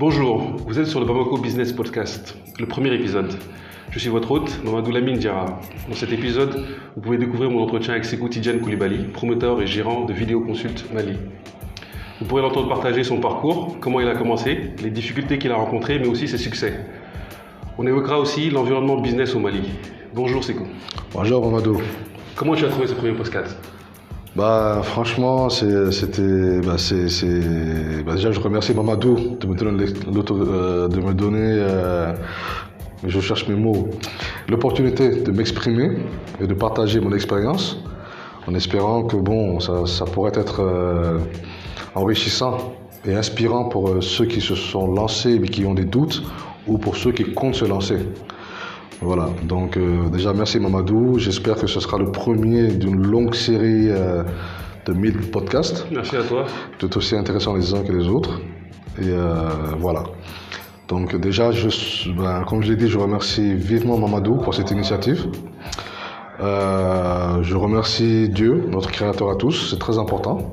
Bonjour, vous êtes sur le Bamako Business Podcast, le premier épisode. Je suis votre hôte, Mamadou Lamine Diarra. Dans cet épisode, vous pouvez découvrir mon entretien avec Sekou Tidjane Koulibaly, promoteur et gérant de Vidéoconsult Mali. Vous pourrez l'entendre partager son parcours, comment il a commencé, les difficultés qu'il a rencontrées, mais aussi ses succès. On évoquera aussi l'environnement business au Mali. Bonjour Sekou. Bonjour Mamadou. Comment tu as trouvé ce premier podcast? Bah, franchement, c'était. Bah, bah, déjà, je remercie Mamadou de me donner, euh, de me donner euh, je cherche mes mots, l'opportunité de m'exprimer et de partager mon expérience en espérant que bon, ça, pourrait être euh, enrichissant et inspirant pour ceux qui se sont lancés mais qui ont des doutes ou pour ceux qui comptent se lancer. Voilà, donc euh, déjà merci Mamadou. J'espère que ce sera le premier d'une longue série euh, de 1000 podcasts. Merci à toi. Tout aussi intéressant les uns que les autres. Et euh, voilà. Donc déjà, je, ben, comme je l'ai dit, je remercie vivement Mamadou pour cette initiative. je remercie Dieu, notre créateur à tous, c'est très important.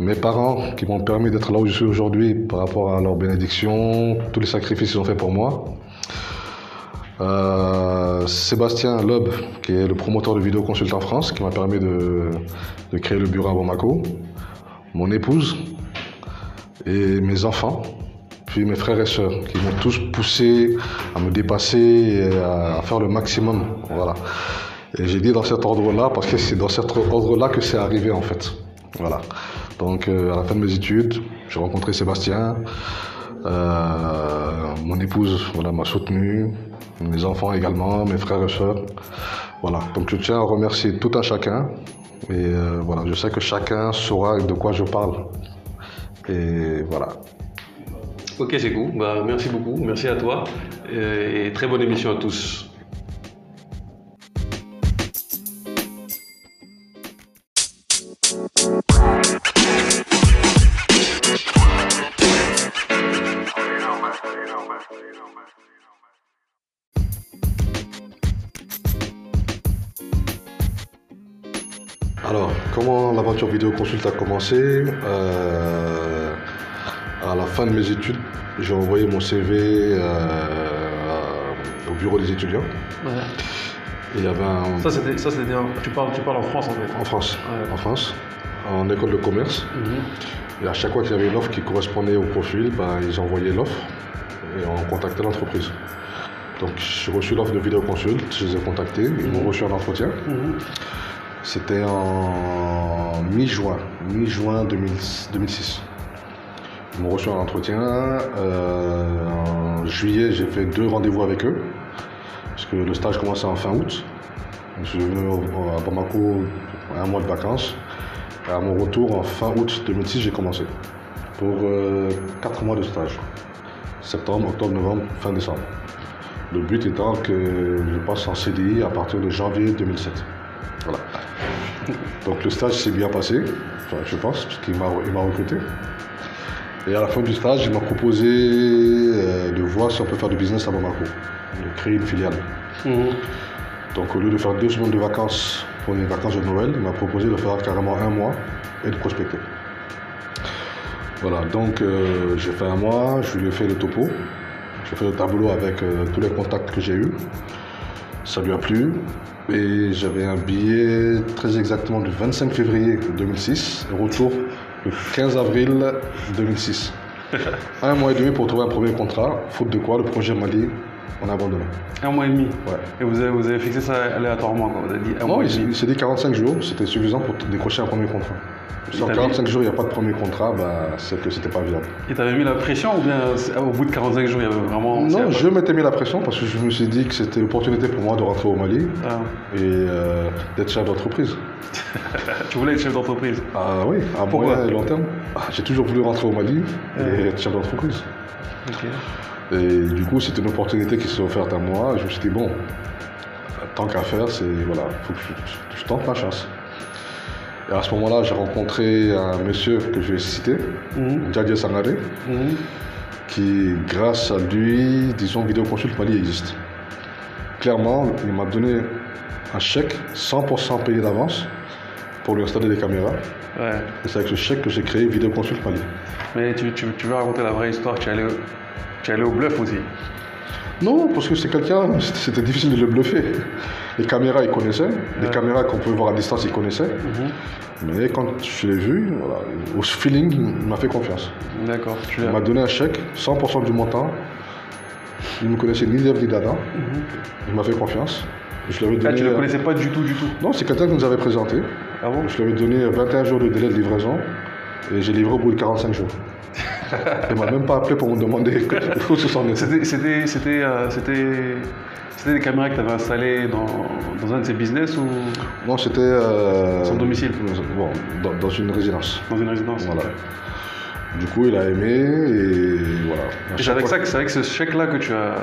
Mes parents qui m'ont permis d'être là où je suis aujourd'hui par rapport à leur bénédiction, tous les sacrifices qu'ils ont fait pour moi. Euh, Sébastien Loeb, qui est le promoteur de Vidéo en France, qui m'a permis de, créer le bureau à Bamako. Mon épouse et mes enfants, puis mes frères et sœurs, qui m'ont tous poussé à me dépasser et à, faire le maximum. Voilà. Et j'ai dit dans cet ordre-là, parce que c'est dans cet ordre-là que c'est arrivé en fait. Voilà. Donc euh, à la fin de mes études, j'ai rencontré Sébastien. Euh, mon épouse voilà, m'a soutenu, mes enfants également, mes frères et sœurs. Voilà, donc je tiens à remercier tout un chacun. Et euh, voilà, je sais que chacun saura de quoi je parle. Et voilà. Ok, c'est cool. Bah, merci beaucoup. Merci à toi. Et très bonne émission à tous. Comment l'aventure vidéo consulte a commencé euh, À la fin de mes études, j'ai envoyé mon CV euh, au bureau des étudiants. il y avait un... Ça, c'était, ça, c'était tu, parles, tu parles en France en fait En France, en France, en école de commerce. Mhm. Et à chaque fois qu'il y avait une offre qui correspondait au profil, bah, ils envoyaient l'offre et on contactait l'entreprise. Donc j'ai reçu l'offre de vidéoconsulte, je les ai contactés, ils m'ont mhm. reçu un entretien. Mhm. C'était en mi-juin, mi-juin 2006. Ils m'ont reçu un entretien. Euh, en juillet, j'ai fait deux rendez-vous avec eux, parce que le stage commençait en fin août. Je suis venu à Bamako un mois de vacances. Et à mon retour, en fin août 2006, j'ai commencé pour euh, quatre mois de stage. Septembre, octobre, novembre, fin décembre. Le but étant que je passe en CDI à partir de janvier 2007. Voilà. Donc le stage s'est bien passé, je pense, parce qu'il m'a recruté. Et à la fin du stage, il m'a proposé euh, de voir si on peut faire du business à Bamako, de créer une filiale. Mhm. Donc au lieu de faire deux semaines de vacances pour les vacances de Noël, il m'a proposé de faire carrément un mois et de prospecter. Voilà, donc euh, j'ai fait un mois, je lui ai fait le topo, j'ai fait le tableau avec euh, tous les contacts que j'ai eus. Ça lui a plu. Et j'avais un billet très exactement du 25 février 2006, retour le 15 avril 2006. un mois et demi pour trouver un premier contrat, faute de quoi le projet Mali, on a abandonné. Un mois et demi Ouais. Et vous avez, vous avez fixé ça aléatoirement Vous avez dit un Non, il s'est dit 45 jours, c'était suffisant pour décrocher un premier contrat. Sur 45 jours, il n'y a pas de premier contrat, bah, c'est que c'était pas viable. Et tu avais mis la pression ou bien au bout de 45 jours, il y avait vraiment. Non, je m'étais mis la pression parce que je me suis dit que c'était l'opportunité pour moi de rentrer au Mali ah. et euh, d'être chef d'entreprise. tu voulais être chef d'entreprise? Ah oui, à moyen et long terme. Ah, j'ai toujours voulu rentrer au Mali et être chef d'entreprise. Et du coup, c'était une opportunité qui s'est offerte à moi. Je me suis dit, bon, tant qu'à faire, c'est voilà, faut que je tente ma chance. Et à ce moment-là, j'ai rencontré un monsieur que je vais citer, mmh. Sangare, mhm. qui, grâce à lui, disons, Vidéo Consult Mali existe. Clairement, il m'a donné un chèque 100% payé d'avance pour lui installer des caméras. Ouais. Et c'est avec ce chèque que j'ai créé Vidéoconsult Mali. Mais tu, tu, tu veux raconter la vraie histoire, tu es allé, au- tu es allé au bluff aussi? Non, parce que c'est quelqu'un, c'était difficile de le bluffer. Les caméras, il connaissait. Les caméras qu'on pouvait voir à distance, il connaissait. Mais quand je l'ai vu, voilà, au feeling, il m'a fait confiance. D'accord. Il m'a donné un chèque, 100% du montant. Il ne me connaissait ni Dev ni Dada. Il m'a fait confiance. Je lui avais Ah, donné. tu ne le connaissais pas du tout, du tout. Non, c'est quelqu'un qui nous avait présenté. Ah bon? Je lui avais donné 21 jours de délai de livraison et j'ai livré au bout de 45 jours. Il m'a même pas appelé pour me demander où se s'en. C'était, c'était, c'était, euh, c'était, c'était des caméras que tu avais installées dans, dans un de ses business ou? Non, c'était. euh, Son domicile Bon, dans, dans une résidence. dans une résidence Voilà. Du coup, il a aimé et voilà. C'est avec, ça que, c'est avec ce chèque-là que tu as,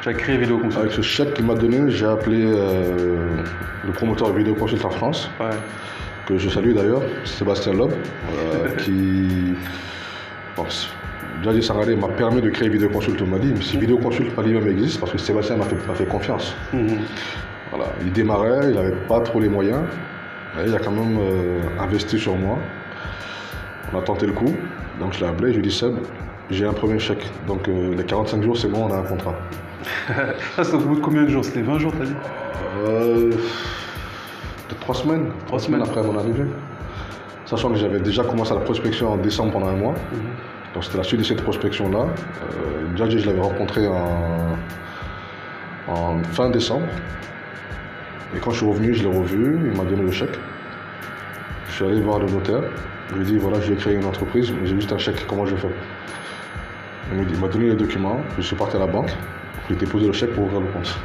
tu as créé Vidéo Consult. Avec ce chèque qu'il m'a donné, j'ai appelé euh, le promoteur de vidéo consult en France, Ouais. que je salue d'ailleurs, Sébastien Loeb, euh, qui. Bon, Djadji Sangaré m'a permis de créer Vidéo Consult au Mali, mais si Vidéo Consult Mali même existe, parce que Sébastien m'a fait, m'a fait confiance. Mhm. Voilà. Il démarrait, il n'avait pas trop les moyens, mais il a quand même euh, investi sur moi. On a tenté le coup, donc je l'ai appelé, je lui ai dit Seb, j'ai un premier chèque, donc euh, les 45 jours c'est bon, on a un contrat. Ça, bout de combien de jours? C'était 20 jours, t'as dit? Euh, Peut-être trois semaines. Trois semaines. après mon arrivée. Sachant que j'avais déjà commencé la prospection en décembre pendant un mois. Donc c'était la suite de cette prospection-là. Euh, Djadji, je l'avais rencontré en, en fin décembre. Et quand je suis revenu, je l'ai revu, il m'a donné le chèque. Je suis allé voir le notaire. Je lui ai dit, voilà, je vais créer une entreprise, mais j'ai juste un chèque, comment je fais Il m'a dit- il m'a donné les documents, je suis parti à la banque, je lui ai déposé le chèque pour ouvrir le compte.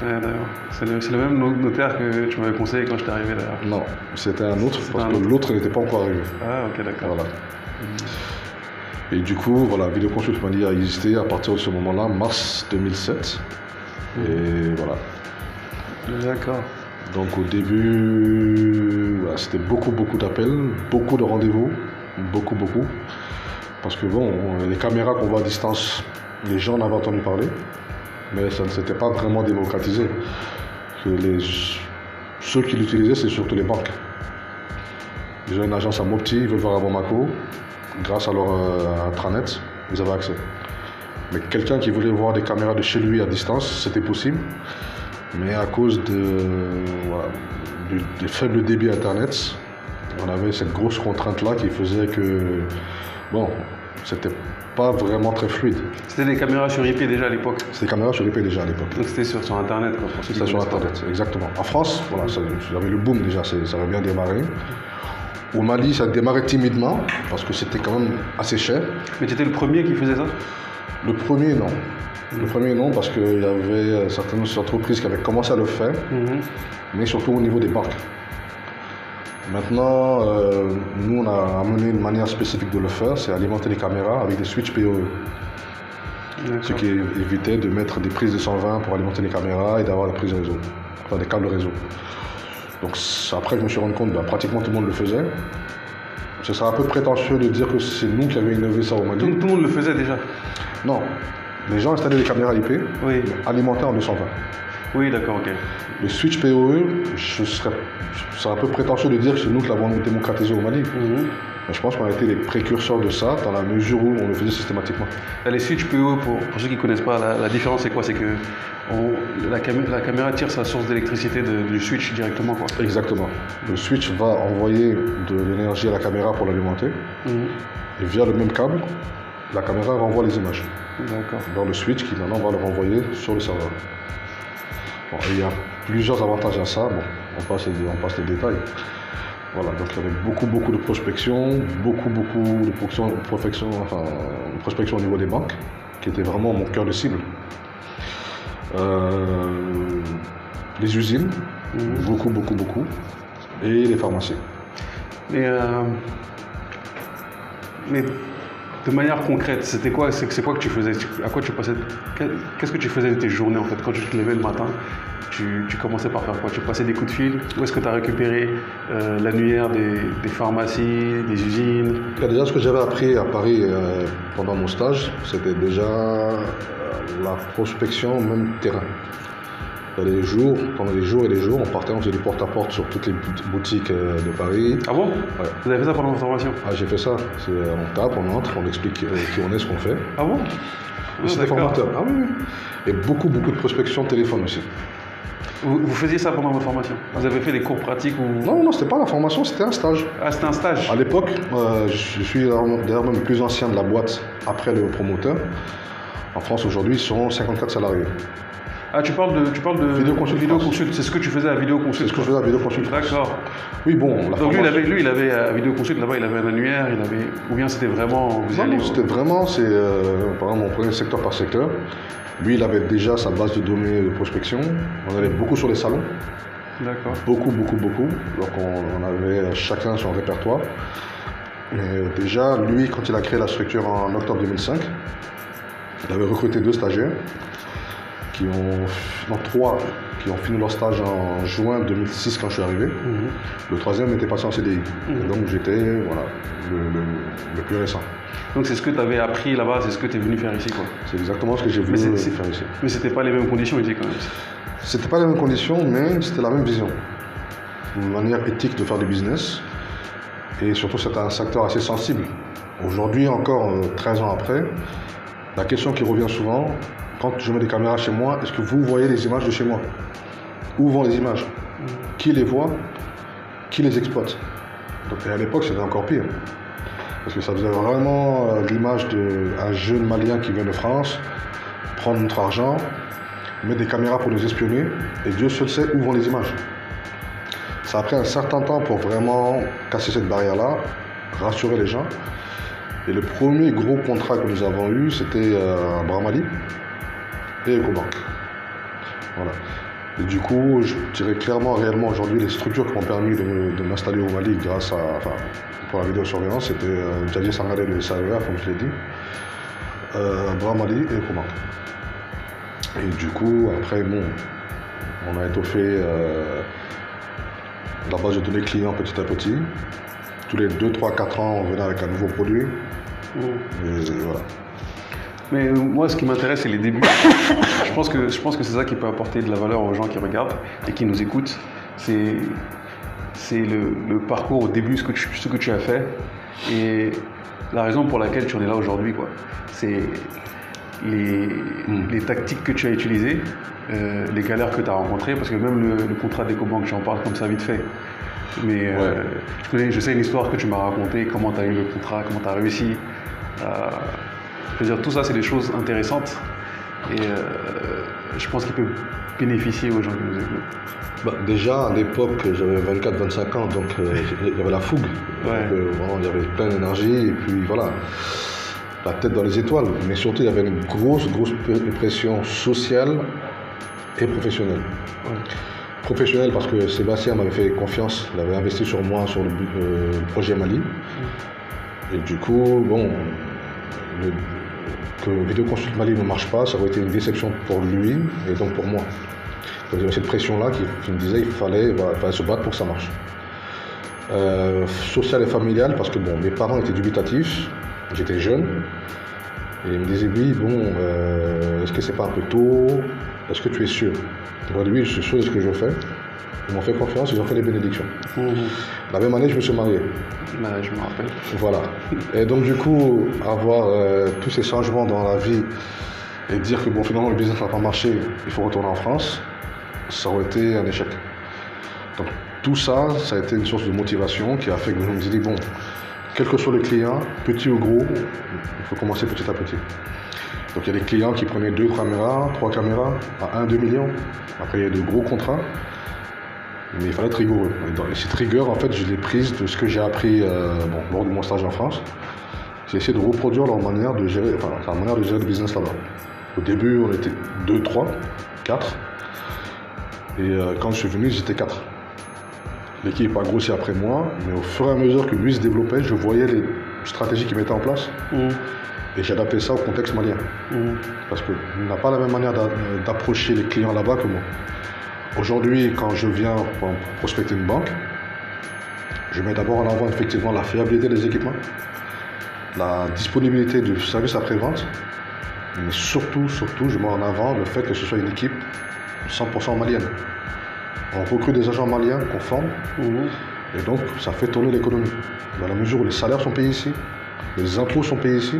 Ouais, d'ailleurs. C'est le, même no- notaire que tu m'avais conseillé quand j'étais arrivé d'ailleurs. Non, c'était un autre, parce un que autre. l'autre n'était pas encore arrivé. Ah, ok, d'accord. Voilà. Et du coup, voilà, Vidéoconsult Mali a existé à partir de ce moment-là, mars 2007. Et voilà. D'accord. Donc au début, voilà, c'était beaucoup, beaucoup d'appels, beaucoup de rendez-vous, beaucoup, beaucoup. Parce que bon, les caméras qu'on voit à distance, les gens en avaient entendu parler, mais ça ne s'était pas vraiment démocratisé. Que les, ceux qui l'utilisaient, c'est surtout les banques. Ils ont une agence à Mopti, ils veulent voir à Bamako, grâce à leur euh, intranet, ils avaient accès. Mais quelqu'un qui voulait voir des caméras de chez lui à distance, c'était possible. Mais à cause de, voilà, du, des faibles débits Internet, on avait cette grosse contrainte-là qui faisait que, bon, c'était pas vraiment très fluide. C'était des caméras sur IP déjà à l'époque. C'était des caméras sur IP déjà à l'époque. Donc c'était sur, sur Internet, quoi, C'était sur. Internet, exactement. En France, voilà, j'avais le boom déjà, ça avait bien démarré. Au Mali, ça démarrait timidement, parce que c'était quand même assez cher. Mais tu étais le premier qui faisait ça? Le premier, non. Le premier, non, parce qu'il y avait euh, certaines entreprises qui avaient commencé à le faire. mais surtout au niveau des banques. Maintenant, euh, nous, on a amené une manière spécifique de le faire, c'est alimenter les caméras avec des switches PoE. Ce qui évitait de mettre des prises de 120 pour alimenter les caméras et d'avoir des prises réseau, enfin des câbles réseau. Donc après, je me suis rendu compte, bah, pratiquement tout le monde le faisait. Ce serait un peu prétentieux de dire que c'est nous qui avions innové ça au Mali. Tout, tout le monde le faisait déjà Non, les gens installaient des caméras IP Oui. alimentées en 220. Oui, d'accord, ok. Le switch PoE, je serais, c'est un peu prétentieux de dire que c'est nous qui l'avons démocratisé au Mali. Mais je pense qu'on a été les précurseurs de ça dans la mesure où on le faisait systématiquement. Les switch PO, pour, pour ceux qui ne connaissent pas, la, la différence c'est quoi? C'est que on- la, cam- la caméra tire sa source d'électricité du switch directement. Quoi. Exactement. Le switch va envoyer de l'énergie à la caméra pour l'alimenter. Et via le même câble, la caméra renvoie les images D'accord. vers le switch qui maintenant va le renvoyer sur le serveur. Bon, il y a plusieurs avantages à ça. Bon, on passe les, on passe les détails. Voilà, donc il y avait beaucoup, beaucoup de prospection, beaucoup, beaucoup de prospection, prospection, enfin, prospection au niveau des banques, qui était vraiment mon cœur de cible. Euh, les usines, beaucoup, beaucoup, beaucoup, et les pharmacies. Mais, euh, mais de manière concrète, c'était quoi C'est quoi que tu faisais À quoi tu passais Qu'est-ce que tu faisais de tes journées en fait Quand tu te levais le matin, tu, commençais par faire quoi? Tu passais des coups de fil? Où est-ce que tu as récupéré euh, l'annuaire des, pharmacies, des usines? Déjà ce que j'avais appris à Paris euh, pendant mon stage, c'était déjà euh, la prospection, même terrain. Il y a des jours, pendant des jours et des jours, on partait, on faisait du porte-à-porte sur toutes les bout- boutiques euh, de Paris. Ah bon? Ouais. Vous avez fait ça pendant votre formation? Ah, j'ai fait ça. Euh, on tape, on entre, on explique euh, qui on est, ce qu'on fait. Ah bon? Ah, C'était formateur. Ah oui, oui. Et beaucoup, beaucoup de prospection de téléphone aussi. vous, vous faisiez ça pendant votre formation? Vous avez fait des cours pratiques ou... Non, non, c'était pas la formation, c'était un stage. Ah, c'était un stage À l'époque, euh, je suis d'ailleurs même le plus ancien de la boîte après le promoteur. En France, aujourd'hui, ils sont 54 salariés. Ah, tu parles de, tu parles de Vidéoconsult Vidéoconsult. C'est ce que tu faisais à Vidéoconsult. C'est ce que je faisais à Vidéoconsult. D'accord. Oui, bon, la Donc lui, il avait, lui, il avait à Vidéoconsult là-bas, il avait un annuaire, il avait, ou bien c'était vraiment, vous Non, c'était vraiment, c'est, euh, par exemple, on prenait secteur par secteur. Lui, il avait déjà sa base de données de prospection. On allait beaucoup sur les salons, D'accord. beaucoup, beaucoup, beaucoup. Donc on, on avait euh, chacun son répertoire. Mais euh, déjà, lui, quand il a créé la structure en octobre 2005, il avait recruté deux stagiaires qui ont, non, trois, qui ont fini leur stage en juin 2006 quand je suis arrivé. Mhm. Le troisième était passé en CDI. Mhm. Donc j'étais voilà, le, le- le plus récent. Donc c'est ce que tu avais appris là-bas, c'est ce que tu es venu faire ici. C'est exactement ce que j'ai voulu c'est- euh, c'est- faire ici. Mais c'était pas les mêmes conditions ici, quand même. C'était pas les mêmes conditions, mais c'était la même vision. Une manière éthique de faire du business. Et surtout, c'était un secteur assez sensible. Aujourd'hui, encore euh, 13 ans après, la question qui revient souvent, quand je mets des caméras chez moi, est-ce que vous voyez les images de chez moi Où vont les images Qui les voit Qui les exploite Donc, et à l'époque, c'était encore pire. Parce que ça faisait vraiment euh, l'image d'un jeune Malien qui vient de France, prendre notre argent, mettre des caméras pour nous espionner, et Dieu seul sait où vont les images. Ça a pris un certain temps pour vraiment casser cette barrière-là, rassurer les gens. Et le premier gros contrat que nous avons eu, c'était euh, Bramali et Ecobank. Voilà. Et du coup, je dirais clairement, réellement aujourd'hui, les structures qui m'ont permis de, m'installer au Mali grâce à, enfin, pour la vidéosurveillance, c'était euh, Djadji Sangaré de comme je l'ai dit, euh, Bramali et Ecobank. Et du coup, après, bon, on a étoffé euh, la base de données clients petit à petit. Tous les 2, 3, 4 ans, on venait avec un nouveau produit. Et voilà. Mais moi, ce qui m'intéresse, c'est les débuts. je pense que je pense que c'est ça qui peut apporter de la valeur aux gens qui regardent et qui nous écoutent. C'est c'est le, le parcours au début, ce que tu, ce que tu as fait et la raison pour laquelle tu en es là aujourd'hui, quoi. C'est les, Mm. les tactiques que tu as utilisées, euh, les galères que tu as rencontrées, parce que même le, le contrat d'EcoBank, j'en parle comme ça vite fait. Mais euh, je, connais, je sais l'histoire que tu m'as racontée, comment tu as eu le contrat, comment tu as réussi. Euh, je veux dire, tout ça, c'est des choses intéressantes et euh, je pense qu'il peut bénéficier aux gens qui nous écoutent. Bah, déjà, à l'époque, j'avais 24-25 ans, donc euh, il y avait la fougue. Ouais. Euh, vraiment, il y avait plein d'énergie, et puis voilà, la tête dans les étoiles. Mais surtout, il y avait une grosse, grosse pression sociale et professionnelle. Ouais. Professionnelle parce que Sébastien m'avait fait confiance, il avait investi sur moi sur le, euh, le projet Mali. Et du coup, bon, le- que Vidéoconsult Mali ne marche pas, ça aurait été une déception pour lui et donc pour moi. Cette pression-là qui, me disait qu'il fallait, se battre pour que ça marche. Euh, social et familial, parce que bon, mes parents étaient dubitatifs, j'étais jeune, et ils me disaient oui, bon, euh, est-ce que c'est pas un peu tôt? Est-ce que tu es sûr? Moi, oui, je suis sûr de ce que je fais. Ils m'ont fait confiance, ils ont fait les bénédictions. La même année, je me suis marié. Bah, je me rappelle. Voilà. Et donc, du coup, avoir euh, tous ces changements dans la vie et dire que bon, finalement, le business n'a pas marché, il faut retourner en France, ça aurait été un échec. Donc, tout ça, ça a été une source de motivation qui a fait que je me suis dit, bon, quel que soit le client, petit ou gros, il faut commencer petit à petit. Donc, il y a des clients qui prenaient deux caméras, trois caméras à 1-2 millions. Après, il y a de gros contrats. Mais il fallait être rigoureux. Et cette rigueur, en fait, je l'ai prise de ce que j'ai appris euh, bon, lors de mon stage en France. J'ai essayé de reproduire leur manière de gérer, enfin, leur manière de gérer le business là-bas. Au début, on était 2, 3, 4. Et euh, quand je suis venu, j'étais 4. L'équipe a grossi après moi, mais au fur et à mesure que lui se développait, je voyais les stratégies qu'il mettait en place Mhm. et adapté ça au contexte malien. Mhm. Parce qu'il n'a pas la même manière d'a- d'approcher les clients là-bas que moi. Aujourd'hui, quand je viens pour prospecter une banque, je mets d'abord en avant effectivement la fiabilité des équipements, la disponibilité du service après-vente, mais surtout, surtout, je mets en avant le fait que ce soit une équipe 100% maliennes. On recrute des agents maliens qu'on forme, Mhm. et donc ça fait tourner l'économie. Dans la mesure où les salaires sont payés ici, les impôts sont payés ici,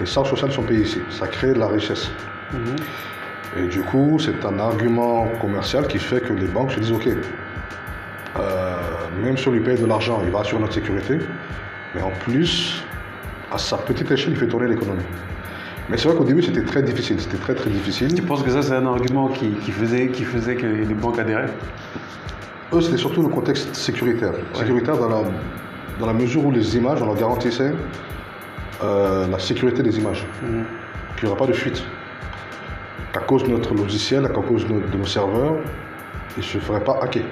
les charges sociales sont payées ici. Ça crée de la richesse. Mhm. Et du coup, c'est un argument commercial qui fait que les banques se disent OK, euh, même si on lui paye de l'argent, il va assurer notre sécurité, mais en plus, à sa petite échelle, il fait tourner l'économie. Mais c'est vrai qu'au début, c'était très difficile. C'était très très difficile. Tu penses que ça, c'est un argument qui, qui faisait, qui faisait que les banques adhéraient? Eux, c'était surtout le contexte sécuritaire. Sécuritaire dans la, dans la mesure où les images, on leur garantissait euh, la sécurité des images. Mhm. qu'il n'y aura pas de fuite. Qu'à cause de notre logiciel, qu'à cause de, nos serveurs, ils ne se feraient pas hacker.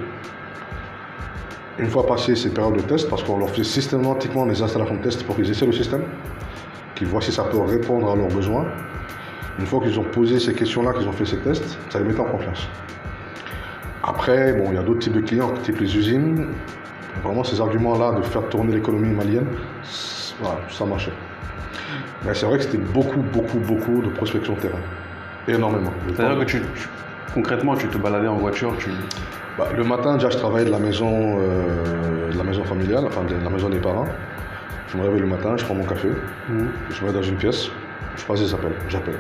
Une fois passé ces périodes de test, parce qu'on leur fait systématiquement des installations de test pour qu'ils essaient le système, qu'ils voient si ça peut répondre à leurs besoins. Une fois qu'ils ont posé ces questions-là, qu'ils ont fait ces tests, ça les met en confiance. Après, bon, il y a d'autres types de clients, type les usines. Vraiment, ces arguments-là de faire tourner l'économie malienne, ça marchait. Mais c'est vrai que c'était beaucoup, beaucoup, beaucoup de prospection de terrain. Énormément. C'est-à-dire que tu, tu- concrètement, tu te baladais en voiture, tu... Bah, le matin, déjà, je travaillais de la maison, euh, de la maison familiale, enfin de la maison des parents. Je me réveille le matin, je prends mon café, Mhm. je me mets dans une pièce, je passe des appels, j'appelle.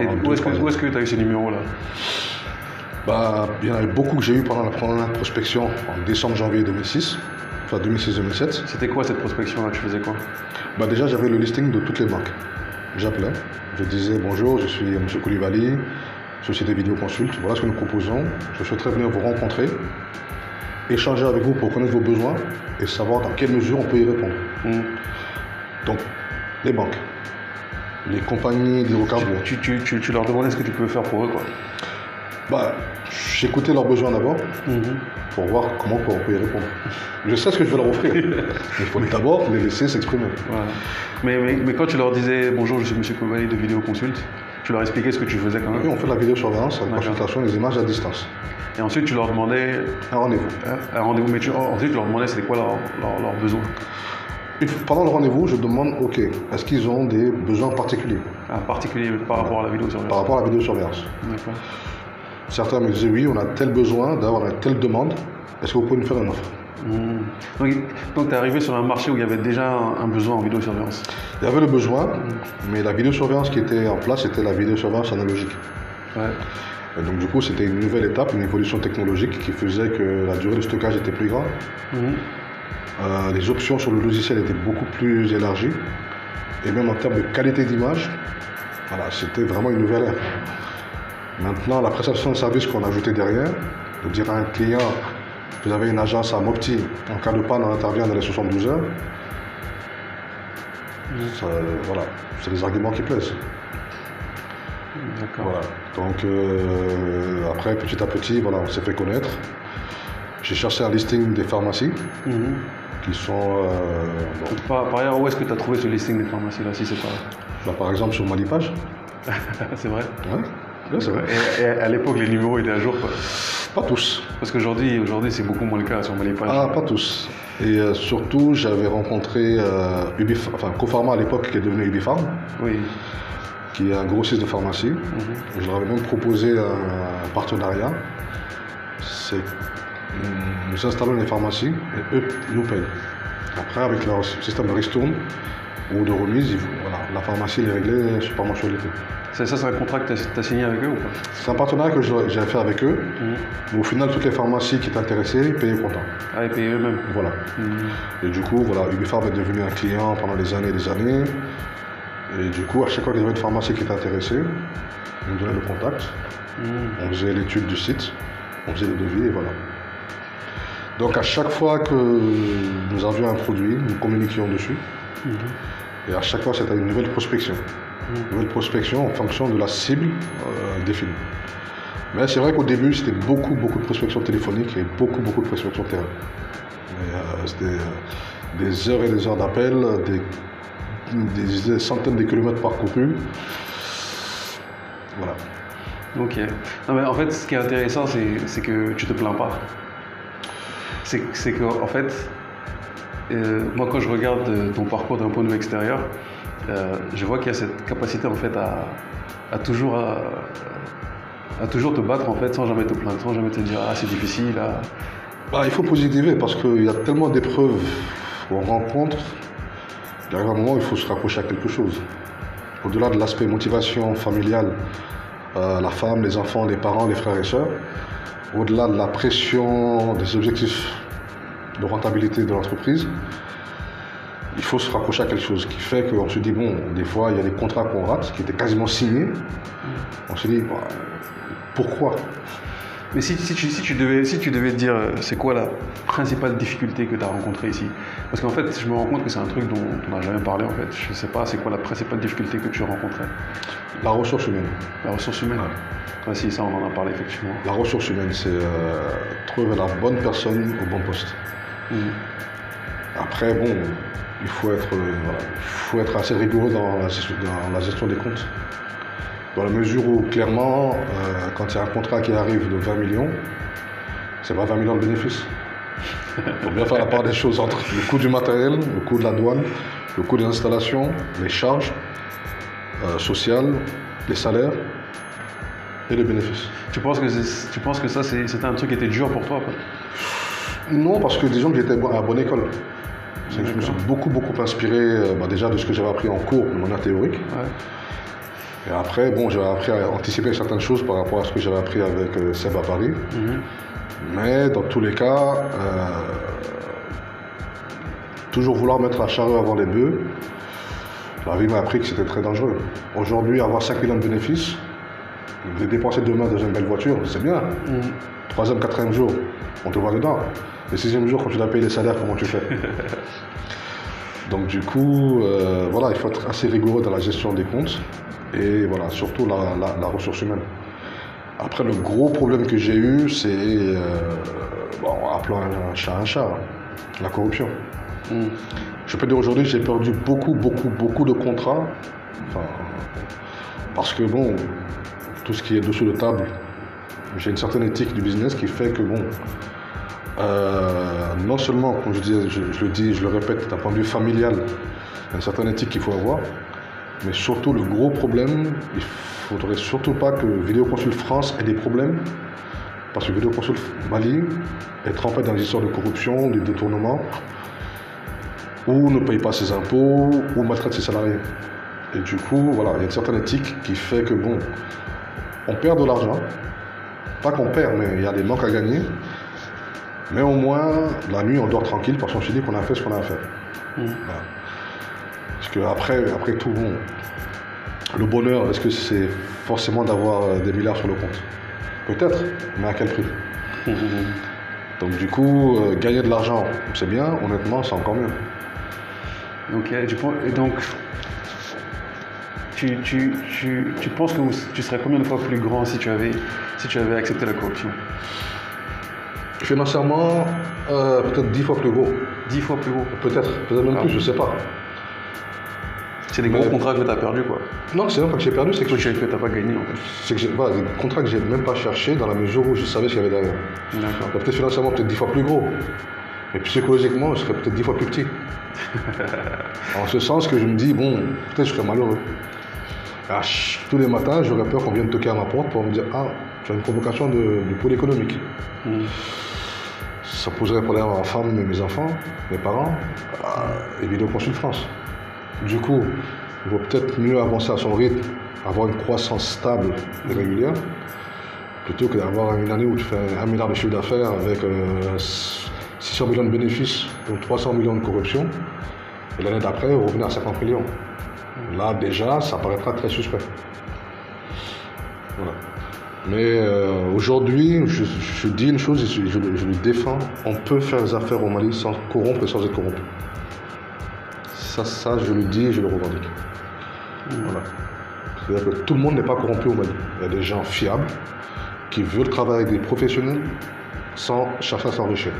Et Pendant où est-ce que tu as eu ces numéros-là? Bah, il y en avait beaucoup que j'ai eu pendant la première prospection en décembre-janvier 2006, enfin 2006-2007. C'était quoi cette prospection-là? Tu faisais quoi? Bah, déjà, j'avais le listing de toutes les banques. J'appelais, je disais bonjour, je suis M. Koulibaly, Société Vidéo Consulte, voilà ce que nous proposons. Je souhaiterais venir vous rencontrer, échanger avec vous pour connaître vos besoins et savoir dans quelle mesure on peut y répondre. Mhm. Donc, les banques, les compagnies d'hydrocarbures. tu, tu, tu, tu leur demandais ce que tu pouvais faire pour eux, quoi. Bah, j'écoutais leurs besoins d'abord Mhm. pour voir comment on peut y répondre. Je sais ce que je vais leur offrir, mais il faut d'abord les laisser s'exprimer. Voilà. Mais, mais, mais quand tu leur disais bonjour, je suis M. Koulibaly de Vidéo Consulte, tu leur expliquais ce que tu faisais quand Oui, même. on fait de la vidéosurveillance, la consultation des images à distance. Et ensuite, tu leur demandais Un rendez-vous. un rendez-vous, mais tu, ensuite, tu leur demandais c'était quoi leurs leur, besoins. Pendant le rendez-vous, je demande, ok, est-ce qu'ils ont des besoins particuliers? En particulier par rapport à la vidéo par rapport à la vidéosurveillance D'accord. Certains me disaient, oui, on a tel besoin d'avoir une telle demande, est-ce que vous pouvez nous faire une offre? Mhm. Donc, donc tu es arrivé sur un marché où il y avait déjà un, un besoin en vidéosurveillance? Il y avait le besoin, mais la vidéosurveillance qui était en place, c'était la vidéosurveillance analogique. Ouais. Et donc du coup, c'était une nouvelle étape, une évolution technologique qui faisait que la durée de stockage était plus grande. Mhm. Euh, les options sur le logiciel étaient beaucoup plus élargies. Et même en termes de qualité d'image, voilà, c'était vraiment une nouvelle ère. Maintenant, la prestation de service qu'on a ajouté derrière, de dire à un client, vous avez une agence à Mopti, en cas de panne, on intervient dans les 72 heures, ça, voilà, c'est des arguments qui plaisent. D'accord. Voilà. Donc euh, après, petit à petit, voilà, on s'est fait connaître. J'ai cherché un listing des pharmacies Mhm. qui sont, euh, bon, Par, par ailleurs, où est-ce que tu as trouvé ce listing des pharmacies là, si c'est pas. bah, par exemple sur Malipage. c'est vrai? Ouais, Et, et à l'époque, les numéros étaient à jour. Pas tous. Parce qu'aujourd'hui, aujourd'hui, c'est beaucoup moins le cas sur les pages. Ah, pas tous. Et euh, surtout, j'avais rencontré euh, Ubif- enfin, Cofarma à l'époque qui est devenu Ubifarm, Oui. qui est un grossiste de pharmacie. Mhm. Je leur avais même proposé un, un partenariat. C'est nous installons les pharmacies et eux nous payent. Après, avec leur système de ristourne ou de remise, voilà, la pharmacie les réglait sur par mensualité. C'est ça, c'est un contrat que tu as, signé avec eux ou pas? C'est un partenariat que j'avais fait avec eux. Mais au final, toutes les pharmacies qui étaient intéressées payaient comptant. Ah, et payer eux-mêmes. Voilà. Mhm. Et du coup, voilà, Ubifarm est devenu un client pendant des années et des années. Et du coup, à chaque fois qu'il y avait une pharmacie qui était intéressée, on nous donnait le contact, Mhm. on faisait l'étude du site, on faisait le devis et voilà. Donc à chaque fois que nous avions un produit, nous communiquions dessus. Mhm. Et à chaque fois, c'était une nouvelle prospection. Mhm. Une nouvelle prospection en fonction de la cible euh, définie. Mais c'est vrai qu'au début, c'était beaucoup, beaucoup de prospection téléphonique et beaucoup, beaucoup de prospection terrain. Euh, c'était euh, des heures et des heures d'appels, des, des- des centaines de kilomètres parcourus. Voilà. Ok. Non, mais en fait, ce qui est intéressant, c'est c'est que tu te plains pas. C'est c'est que, en fait, euh, moi, quand je regarde euh, ton parcours d'un point de vue extérieur, euh, je vois qu'il y a cette capacité, en fait, à, toujours, À toujours te battre en fait sans jamais te plaindre, sans jamais te dire ah c'est difficile. Ah. Bah, il faut positiver parce qu'il y a tellement d'épreuves qu'on rencontre. Il arrive un moment où il faut se raccrocher à quelque chose. Au-delà de l'aspect motivation familiale, la femme, les enfants, les parents, les frères et sœurs, au-delà de la pression des objectifs de rentabilité de l'entreprise, il faut se raccrocher à quelque chose qui fait qu'on se dit, bon, des fois, il y a des contrats qu'on rate, qui étaient quasiment signés. On se dit, bah, pourquoi? Mais si, si, tu, si, tu devais, si tu devais dire, euh, c'est quoi la principale difficulté que tu as rencontrée ici? Parce qu'en fait, je me rends compte que c'est un truc dont on n'a jamais parlé, en fait. Je ne sais pas, c'est quoi la principale difficulté que tu rencontrais La ressource humaine. La ressource humaine Ouais. Ah, si, ça, on en a parlé, effectivement. La ressource humaine, c'est euh, trouver la bonne personne au bon poste. Mhm. Après, bon, il faut être, euh, voilà, il faut être assez rigoureux dans la, gestion, dans la gestion des comptes. Dans la mesure où, clairement, euh, quand il y a un contrat qui arrive de 20 millions, c'est pas 20 millions de bénéfices. Il faut bien faire la part des choses entre le coût du matériel, le coût de la douane, le coût des installations, les charges euh, sociales, les salaires et les bénéfices. Tu penses que, tu penses que ça, c'était un truc qui était dur pour toi quoi? Non, parce que disons que j'étais à la bonne école. Que Je me suis beaucoup, beaucoup inspiré euh, bah, déjà de ce que j'avais appris en cours de manière théorique. Ouais. Et après, bon, j'avais appris à anticiper certaines choses par rapport à ce que j'avais appris avec euh, Seb à Paris. Mhm. Mais dans tous les cas, euh, toujours vouloir mettre la charrue avant les bœufs, la vie m'a appris que c'était très dangereux. Aujourd'hui, avoir 5 millions de bénéfices, les dépenser demain dans une belle voiture, c'est bien. Mhm. Troisième, quatrième jour, on te voit dedans. Le sixième jour, quand tu dois payer les salaires, comment tu fais? Donc du coup, euh, voilà, il faut être assez rigoureux dans la gestion des comptes et voilà, surtout la, la- la ressource humaine. Après, le gros problème que j'ai eu, c'est, euh, bon, appelons un chat un chat, hein, la corruption. Mhm. Je peux dire aujourd'hui, j'ai perdu beaucoup, beaucoup, beaucoup de contrats. Enfin, parce que bon, tout ce qui est dessous de table, j'ai une certaine éthique du business qui fait que bon, euh, non seulement, comme je, dis, je, je le dis, je le répète, d'un point de vue familial, il y a une certaine éthique qu'il faut avoir, mais surtout le gros problème, il faudrait surtout pas que Vidéoconsult France ait des problèmes, parce que Vidéoconsult Mali est trempé dans les histoires de corruption, de détournement, ou ne paye pas ses impôts, ou maltraite ses salariés. Et du coup, voilà, il y a une certaine éthique qui fait que, bon, on perd de l'argent. Pas qu'on perd, mais il y a des manques à gagner. Mais au moins, la nuit, on dort tranquille parce qu'on se dit qu'on a fait ce qu'on a à faire. Voilà. Parce que après, après tout, bon, le bonheur, est-ce que c'est forcément d'avoir euh, des milliards sur le compte? Peut-être, mais à quel prix? Donc du coup, euh, gagner de l'argent, c'est bien, honnêtement, c'est encore mieux. Ok, et, donc, tu, tu, tu, tu penses que tu serais combien de fois plus grand si tu avais, si tu avais accepté la corruption? Financièrement, euh, peut-être dix fois plus gros. Dix fois plus gros. Peut-être, peut-être même Ah. plus, je sais pas. C'est des gros Mais- contrats que tu as perdus, quoi. Non, c'est même pas que j'ai perdu, c'est que, Que tu n'as pas gagné, en fait. c'est que j'ai voilà, des contrats que j'ai même pas cherché dans la mesure où je savais ce qu'il y avait derrière. D'accord. Peut-être financièrement, peut-être dix fois plus gros. Mais psychologiquement, je serais peut-être dix fois plus petit. en ce sens que je me dis, bon, peut-être je serais malheureux. Ah, tous les matins, j'aurais peur qu'on vienne toquer à ma porte pour me dire, ah, tu as une convocation de- du pôle économique. Mhm. Ça poserait problème à ma femme et mes enfants, mes parents, ah, et Vidéoconsult France. Du coup, il vaut peut-être mieux avancer à son rythme, avoir une croissance stable et régulière, plutôt que d'avoir une année où tu fais un milliard de chiffre d'affaires avec euh, 600 millions de bénéfices, donc 300 millions de corruption, et l'année d'après, revenir à 50 millions. Là, déjà, ça paraîtra très suspect. Voilà. Mais euh, aujourd'hui, je, dis une chose je, je je le défends on peut faire des affaires au Mali sans corrompre et sans être corrompu. Ça, ça, je le dis et je le revendique. Voilà. C'est-à-dire que tout le monde n'est pas corrompu au Mali. Il y a des gens fiables qui veulent travailler avec des professionnels sans chercher à s'enrichir.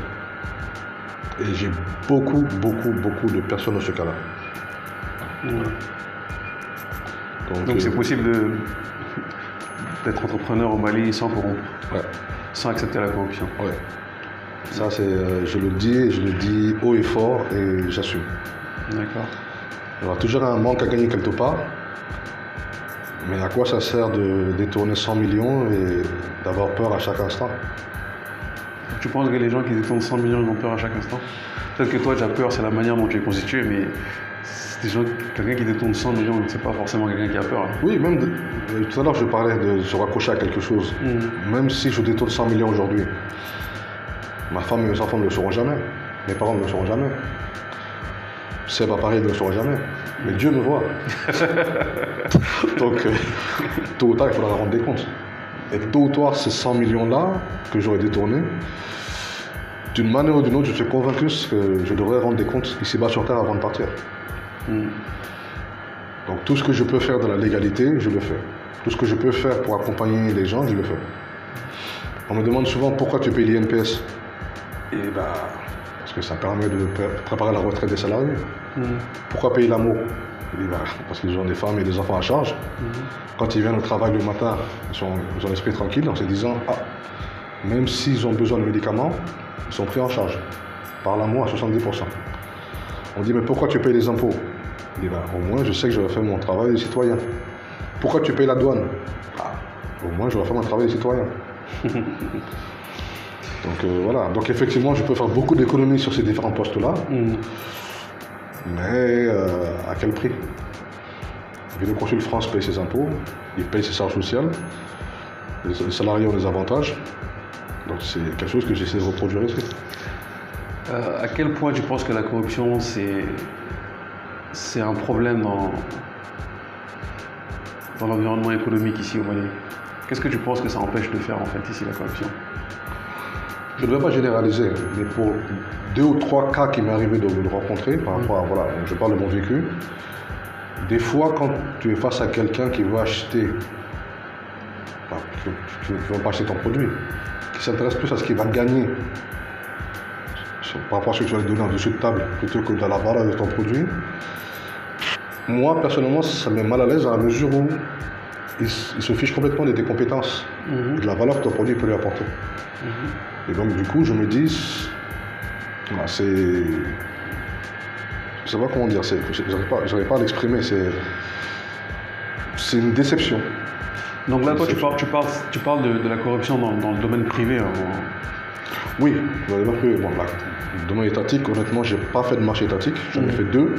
Et j'ai beaucoup, beaucoup, beaucoup de personnes dans ce cas-là. Ouais. Donc, c'est euh, possible d'être entrepreneur au Mali sans corrompre, ouais. sans accepter la corruption. Ouais. Ça, c'est, euh, je le dis, et je le dis haut et fort, et j'assume. D'accord. Il y aura toujours un manque à gagner quelque part, Mais à quoi ça sert de détourner 100 millions et d'avoir peur à chaque instant? Tu penses que les gens qui détournent 100 millions, ils ont peur à chaque instant? Peut-être que toi, tu as peur, c'est la manière dont tu es constitué, mais quelqu'un qui détourne 100 millions, c'est pas forcément quelqu'un qui a peur. Hein. Oui, même euh, tout à l'heure, je parlais de se raccrocher à quelque chose. Mm. Même si je détourne 100 millions aujourd'hui, ma femme et mes enfants ne le sauront jamais. Mes parents ne le sauront jamais. C'est pas pareil, ne le sauront jamais. Mais Dieu me voit. Donc, euh, tôt ou tard, il faudra rendre des comptes. Et tôt ou tard, ces 100 millions-là que j'aurais détournés, d'une manière ou d'une autre, je suis convaincu que je devrais rendre des comptes ici-bas sur Terre avant de partir. Hmm. Donc tout ce que je peux faire dans la légalité, je le fais. Tout ce que je peux faire pour accompagner les gens, je le fais. On me demande souvent pourquoi tu payes l'INPS. Et ben, parce que ça permet de préparer la retraite des salariés. Hmm. Pourquoi payer l'amour? Ben, Parce qu'ils ont des femmes et des enfants à charge. Hmm. Quand ils viennent au travail le matin, ils, sont, ils ont l'esprit tranquille en se disant Ah, même s'ils ont besoin de médicaments, ils sont pris en charge par l'amour à 70%. On dit Mais pourquoi tu payes les impôts? Il bah, au moins, je sais que j'aurais fait mon travail de citoyen. Pourquoi tu payes la douane? Ah, Au moins, j'aurais fait mon travail de citoyen. Donc euh, voilà. Donc effectivement, je peux faire beaucoup d'économies sur ces différents postes-là. Mm. Mais euh, à quel prix? Le Consul France paye ses impôts, il paye ses charges sociales, les, salariés ont des avantages. Donc c'est quelque chose que j'essaie de reproduire ici. Euh, à quel point tu penses que la corruption, c'est c'est un problème dans, dans l'environnement économique ici au Mali? Qu'est-ce que tu penses que ça empêche de faire en fait ici la corruption? Je ne vais pas généraliser, mais pour deux ou trois cas qui m'est arrivé de, de, rencontrer par rapport à, voilà, je parle de mon vécu, des fois quand tu es face à quelqu'un qui veut acheter, enfin, tu ne veux pas acheter ton produit, qui s'intéresse plus à ce qu'il va gagner par rapport à ce que tu vas lui donner en dessous de table plutôt que dans la valeur de ton produit, moi, personnellement, ça me met mal à l'aise à la mesure où il, se fiche complètement de tes compétences mhm. de la valeur que ton produit peut lui apporter. Mhm. Et donc, du coup, je me dis, c'est. Je sais pas comment dire, je n'arrive pas, pas, à l'exprimer, c'est. C'est une déception. Donc là, toi, tu parles, tu parles, tu parles de, la corruption dans, le domaine privé. Hein, oui, dans le domaine privé. Bon, le domaine étatique, honnêtement, j'ai pas fait de marché étatique, j'en ai mhm. fait deux.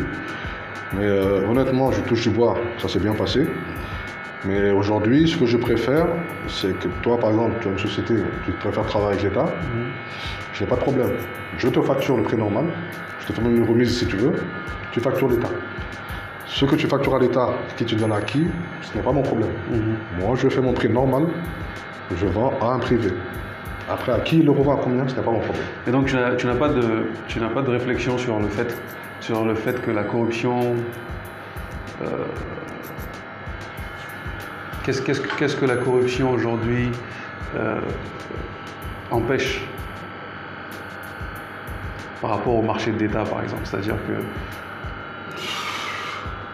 Mais euh, honnêtement, je touche du bois, ça s'est bien passé. Mais aujourd'hui, ce que je préfère, c'est que toi, par exemple, tu as une société, tu préfères travailler avec l'État, mhm. je n'ai pas de problème. Je te facture le prix normal, je te fais même une remise si tu veux, tu factures l'État. Ce que tu factures à l'État, qui tu donnes à qui, ce n'est pas mon problème. Mhm. Moi, je fais mon prix normal, je vends à un privé. Après, à qui il le revend à combien, ce n'est pas mon problème. Et donc, tu n'as pas, de, pas de réflexion sur le fait sur le fait que la corruption. Euh, qu'est-ce, que la corruption aujourd'hui euh, empêche par rapport au marché de l'État, par exemple? C'est-à-dire que.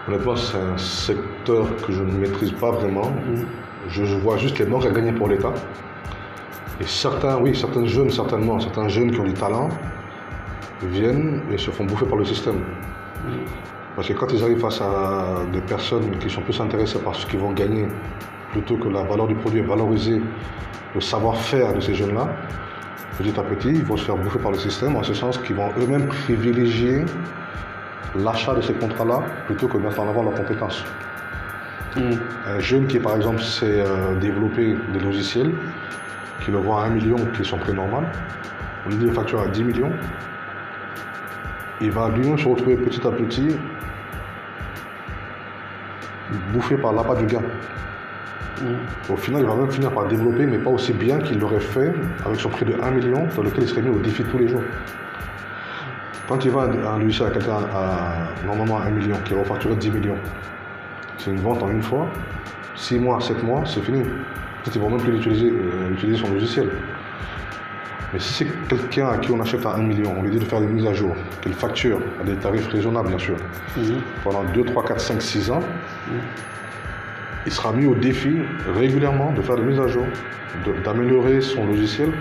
Honnêtement, c'est un secteur que je ne maîtrise pas vraiment. Mm. Je, vois juste les manques à gagner pour l'État. Et certains, oui, certains jeunes, certainement, certains jeunes qui ont du talent, viennent et se font bouffer par le système. Parce que quand ils arrivent face à des personnes qui sont plus intéressées par ce qu'ils vont gagner, plutôt que la valeur du produit, valoriser le savoir-faire de ces jeunes-là, petit à petit, ils vont se faire bouffer par le système, en ce sens qu'ils vont eux-mêmes privilégier l'achat de ces contrats-là plutôt que de mettre en avant leurs compétences. Mm. Un jeune qui, par exemple, sait euh, développer des logiciels, qui le vend à 1 million, qui sont prix normal, on lui dit une facture à 10 millions, il va lui-même se retrouver petit à petit bouffé par l'appât du gain. Mm. Au final, il va même finir par développer, mais pas aussi bien qu'il l'aurait fait avec son prix de 1 million, dans lequel il serait mis au défi tous les jours. Quand il va un logiciel à quelqu'un à normalement 1 million, qui va facturer 10 millions, c'est une vente en une fois, 6 mois, 7 mois, c'est fini. Peut-être qu'ils vont même plus utiliser, euh, utiliser son logiciel. Mais si c'est quelqu'un à qui on achète à 1 million, on lui dit de faire des mises à jour, qu'il facture à des tarifs raisonnables bien sûr, mhm. pendant 2, 3, 4, 5, 6 ans, mhm. il sera mis au défi régulièrement de faire des mises à jour, d'améliorer son logiciel.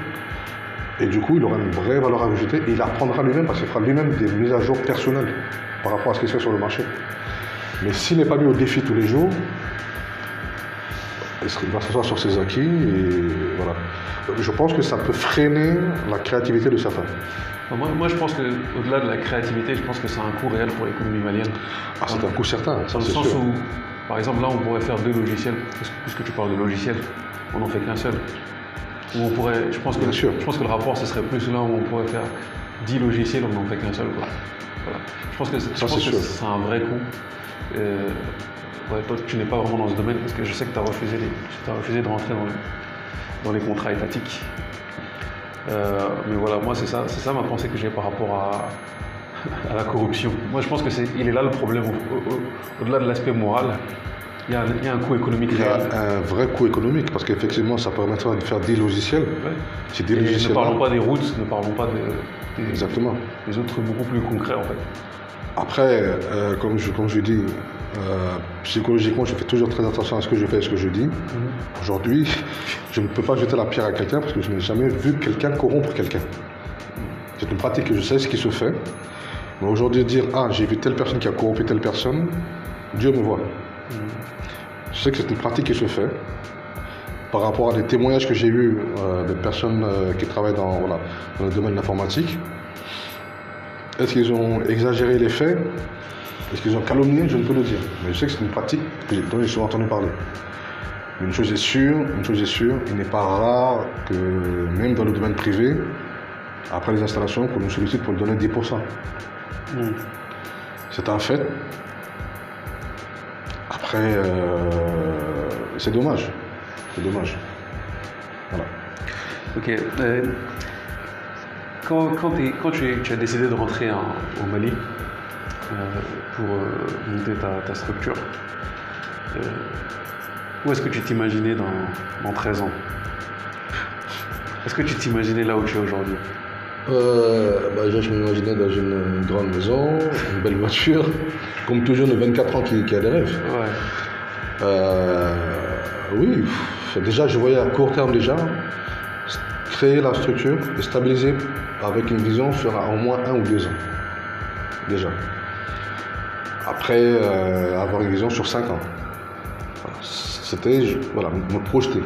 Et du coup, il aura une vraie valeur ajoutée et il apprendra lui-même parce qu'il fera lui-même des mises à jour personnelles par rapport à ce qui se fait sur le marché. Mais s'il n'est pas mis au défi tous les jours, il va s'asseoir sur ses acquis et voilà. Je pense que ça peut freiner la créativité de certains. Moi, moi je pense qu'au-delà de la créativité, je pense que c'est un coût réel pour l'économie malienne. Ah, c'est un coût certain, Dans le sens où, par exemple, là, on pourrait faire deux logiciels, puisque tu parles de logiciels, on n'en fait qu'un seul. on pourrait, je pense, que, je pense que le rapport, ce serait plus là où on pourrait faire 10 logiciels, on n'en fait qu'un seul. Voilà. Je pense que c'est un vrai coût. Euh, toi, tu n'es pas vraiment dans ce domaine parce que je sais que tu as refusé, as refusé de rentrer dans, les contrats étatiques. Euh, mais voilà, moi, c'est ça, c'est ça ma pensée que j'ai par rapport à, la corruption. Moi, je pense que c'est, il est là le problème. Au-delà de l'aspect moral, il y, a un, coût économique. Il y a un vrai coût économique parce qu'effectivement, ça permettra de faire des logiciels. des logiciels ne parlons pas des routes, ne parlons pas des, Exactement. des autres beaucoup plus concrets en fait. Après, euh, comme, je, comme je dis, euh, psychologiquement, je fais toujours très attention à ce que je fais et ce que je dis. Mhm. Aujourd'hui, je ne peux pas jeter la pierre à quelqu'un parce que je n'ai jamais vu quelqu'un corrompre quelqu'un. C'est une pratique que je sais ce qui se fait. Mais aujourd'hui, dire Ah, j'ai vu telle personne qui a corrompu telle personne, Dieu me voit. Mhm. Je sais que c'est une pratique qui se fait. Par rapport à des témoignages que j'ai eus euh, de personnes qui travaillent dans, dans le domaine de l'informatique, est-ce qu'ils ont exagéré les faits? Est-ce qu'ils ont calomnié Je ne peux le dire. Mais je sais que c'est une pratique dont j'ai souvent entendu parler. Une chose est sûre, une chose est sûre, il n'est pas rare que même dans le domaine privé, après les installations, qu'on nous sollicite pour donner 10%. Hmm. C'est un fait. Après, euh, c'est dommage. C'est dommage. Voilà. Ok. Euh, quand, tu, as décidé de rentrer au Mali pour euh, monter ta, structure, euh, où est-ce que tu t'imaginais dans, 13 ans? Est-ce que tu t'imaginais là où tu es aujourd'hui? Bah, Je m'imaginais dans une grande maison, une belle voiture, comme toujours de 24 ans qui, a des rêves. oui, déjà je voyais à court terme déjà créer la structure et stabiliser avec une vision sur au moins un ou deux ans. Déjà. Après, euh, avoir une vision sur cinq ans. C'était, voilà, me projeter.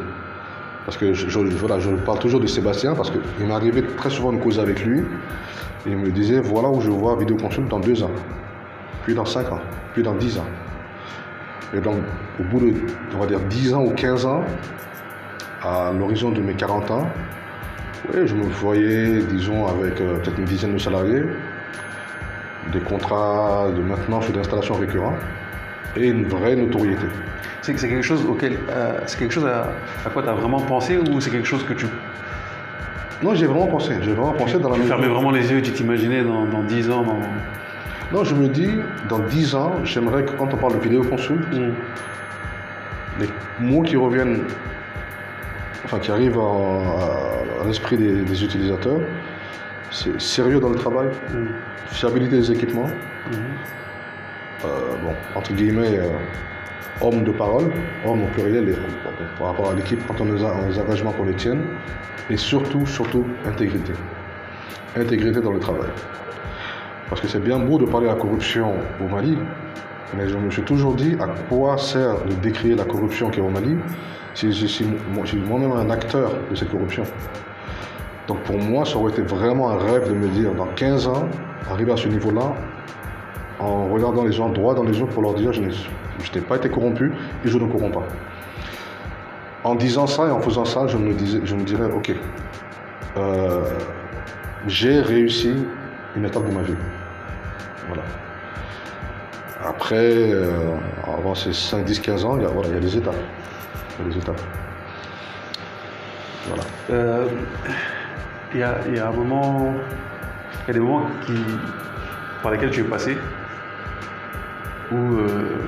Parce que je, voilà, je parle toujours de Sébastien parce qu'il m'arrivait très souvent de causer avec lui. Il me disait voilà où je vois Vidéoconsult dans deux ans, puis dans cinq ans, puis dans dix ans. Et donc, au bout de, on va dire, 10 ans ou 15 ans, à l'horizon de mes 40 ans, je me voyais, disons, avec euh, peut-être une dizaine de salariés, des contrats de maintenance ou d'installation récurrents et une vraie notoriété. C'est quelque chose auquel, euh, c'est quelque chose à, quoi tu as vraiment pensé ou c'est quelque chose que tu non, j'ai vraiment pensé. J'ai vraiment pensé dans la Tu fermais vraiment les yeux, tu t'imaginais dans, dans 10 ans Non, je me dis, dans 10 ans, j'aimerais que quand on parle de vidéo consult, mm. les mots qui reviennent enfin qui arrive à, l'esprit des, utilisateurs, sérieux dans le travail, fiabilité des équipements, euh, bon, entre guillemets, euh, homme de parole, homme au pluriel par rapport à l'équipe, quand on a les engagements qu'on les tienne, et surtout, surtout, intégrité. Intégrité dans le travail. Parce que c'est bien beau de parler de la corruption au Mali, mais je me suis toujours dit à quoi sert de décrire la corruption qui est au Mali si je suis moi-même un acteur de cette corruption. Donc pour moi, ça aurait été vraiment un rêve de me dire, dans 15 ans, arriver à ce niveau-là, en regardant les gens droit dans les yeux pour leur dire, je n'ai pas été corrompu et je ne corromps pas. En disant ça et en faisant ça, je me, disais, je me dirais, ok, euh, j'ai réussi une étape de ma vie. Voilà. Après, euh, avant ces 5, 10, 15 ans, il y a, voilà, il y a des étapes étapes. Voilà. Euh, il y, a, y, a un moment, il y a des moments qui, par lesquels tu es passé où euh,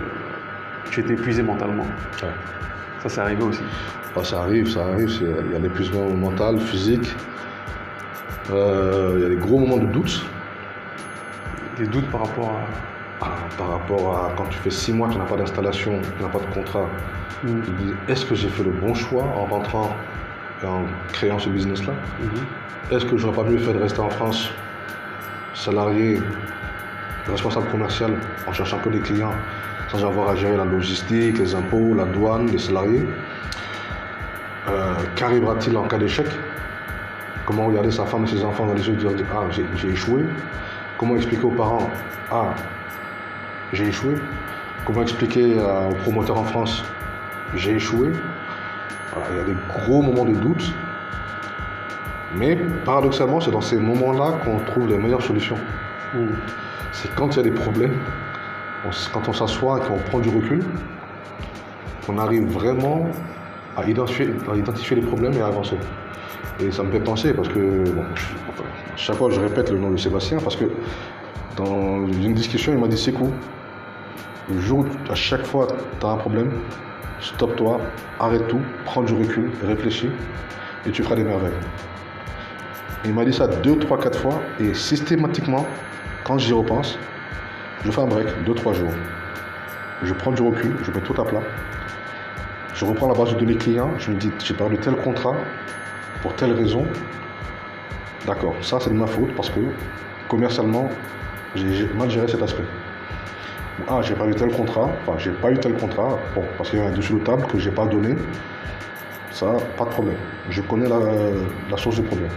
tu étais épuisé mentalement. Ça, c'est arrivé aussi. Ah, ça arrive, ça arrive. Il y a l'épuisement mental, physique. Euh, il y a des gros moments de doute. Des doutes par rapport à par rapport à quand tu fais six mois, tu n'as pas d'installation, tu n'as pas de contrat. Mm. Tu dis, est-ce que j'ai fait le bon choix en rentrant en créant ce business-là. Mm-hmm. Est-ce que je n'aurais pas mieux fait de rester en France, salarié, responsable commercial, en cherchant que des clients, sans avoir à gérer la logistique, les impôts, la douane, les salariés? Euh, qu'arrivera-t-il en cas d'échec? Comment regarder sa femme et ses enfants dans les yeux et dire Ah, j'ai échoué Comment expliquer aux parents Ah, j'ai échoué Comment expliquer aux promoteurs en France J'ai échoué Il y a des gros moments de doute. Mais paradoxalement, c'est dans ces moments-là qu'on trouve les meilleures solutions. Hmm. C'est quand il y a des problèmes, quand on s'assoit et qu'on prend du recul, qu'on arrive vraiment à identifier, à identifier les problèmes et à avancer. Et ça me fait penser parce que, chaque fois je répète le nom de Sébastien parce que dans une discussion, il m'a dit c'est cool. Le jour où à chaque fois tu as un problème, stop-toi, arrête tout, prends du recul, réfléchis et tu feras des merveilles. Il m'a dit ça deux, trois, quatre fois et systématiquement, quand j'y repense, je fais un break, deux, trois jours. Je prends du recul, je mets tout à plat. Je reprends la base de données clients, je me dis j'ai perdu tel contrat, pour telle raison, d'accord, ça c'est de ma faute parce que commercialement, j'ai mal géré cet aspect. Ah, j'ai pas eu tel contrat, enfin, j'ai pas eu tel contrat, bon, parce qu'il y a un dessus de table que j'ai pas donné, ça, pas de problème. Je connais la, source du problème.